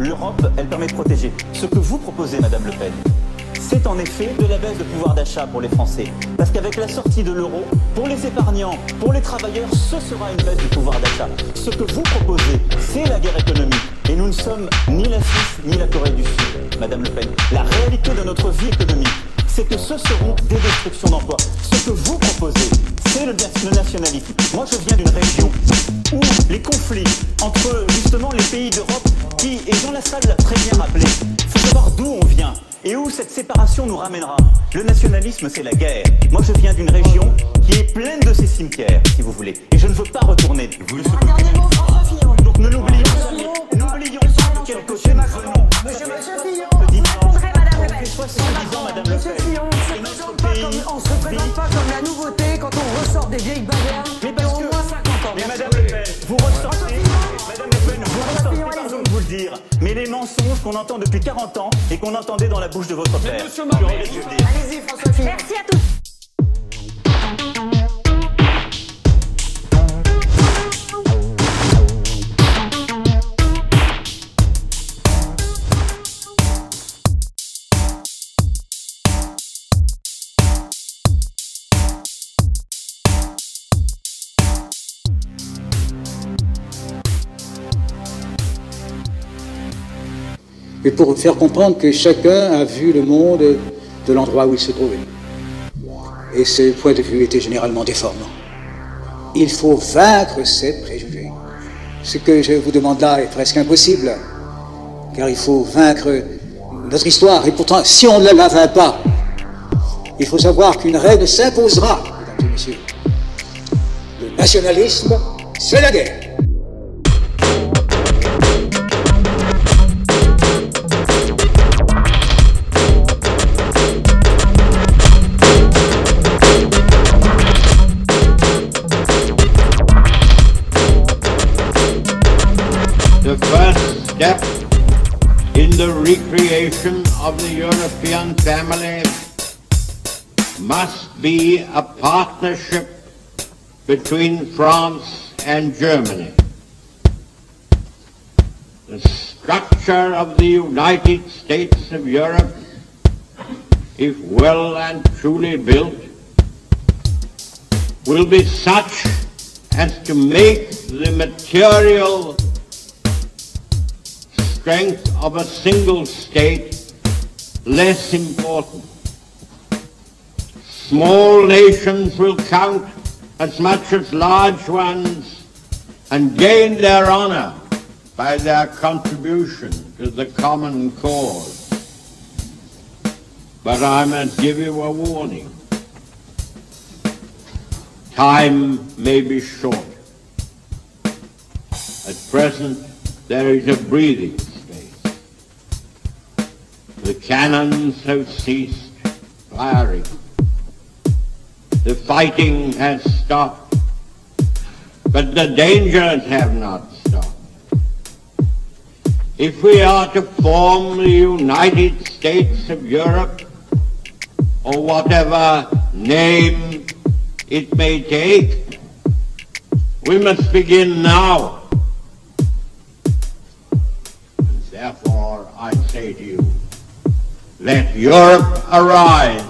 l'Europe, elle permet de protéger. Ce que vous proposez, Madame Le Pen, c'est en effet de la baisse de pouvoir d'achat pour les Français. Parce qu'avec la sortie de l'euro, pour les épargnants, pour les travailleurs, ce sera une baisse du pouvoir d'achat. Ce que vous proposez, c'est la guerre économique. Et nous ne sommes ni la Suisse ni la Corée du Sud, Madame Le Pen. La réalité de notre vie économique, c'est que ce seront des destructions d'emplois. Ce que vous proposez, c'est le, le nationalisme. Moi, je viens d'une région où les conflits entre justement les pays d'Europe, qui, et Jean Lassalle l'a très bien rappelé, faut savoir d'où on vient et où cette séparation nous ramènera. Le nationalisme, c'est la guerre. Moi, je viens d'une région qui est pleine de ces cimetières, si vous voulez, et je ne veux pas retourner. Vous le Un dernier mot, François Fillon. donc ne l'oublions jamais, n'oublions pas de quel côté nous venons. Monsieur, monsieur Fillon, répondrez, Madame Le Pen. fait 70 ans, Madame Le Monsieur. Fillon, on on se présente pas comme la nouveauté quand on ressort des vieilles dire, mais les mensonges qu'on entend depuis 40 ans et qu'on entendait dans la bouche de votre père. Monsieur. Allez-y, François mais pour faire comprendre que chacun a vu le monde de l'endroit où il se trouvait. Et ce point de vue était généralement déformant. Il faut vaincre ces préjugés. Ce que je vous demande là est presque impossible, car il faut vaincre notre histoire. Et pourtant, si on ne la vainc pas, il faut savoir qu'une règle s'imposera, mesdames et messieurs. Le nationalisme, c'est la guerre. Recreation of the European family must be a partnership between France and Germany. The structure of the United States of Europe, if well and truly built, will be such as to make the material strength of a single state less important. Small nations will count as much as large ones and gain their honor by their contribution to the common cause. But I must give you a warning. Time may be short. At present, there is a breathing. The cannons have ceased firing. The fighting has stopped, but the dangers have not stopped. If we are to form the United States of Europe, or whatever name it may take, we must begin now. And therefore I say to you, let Europe arise.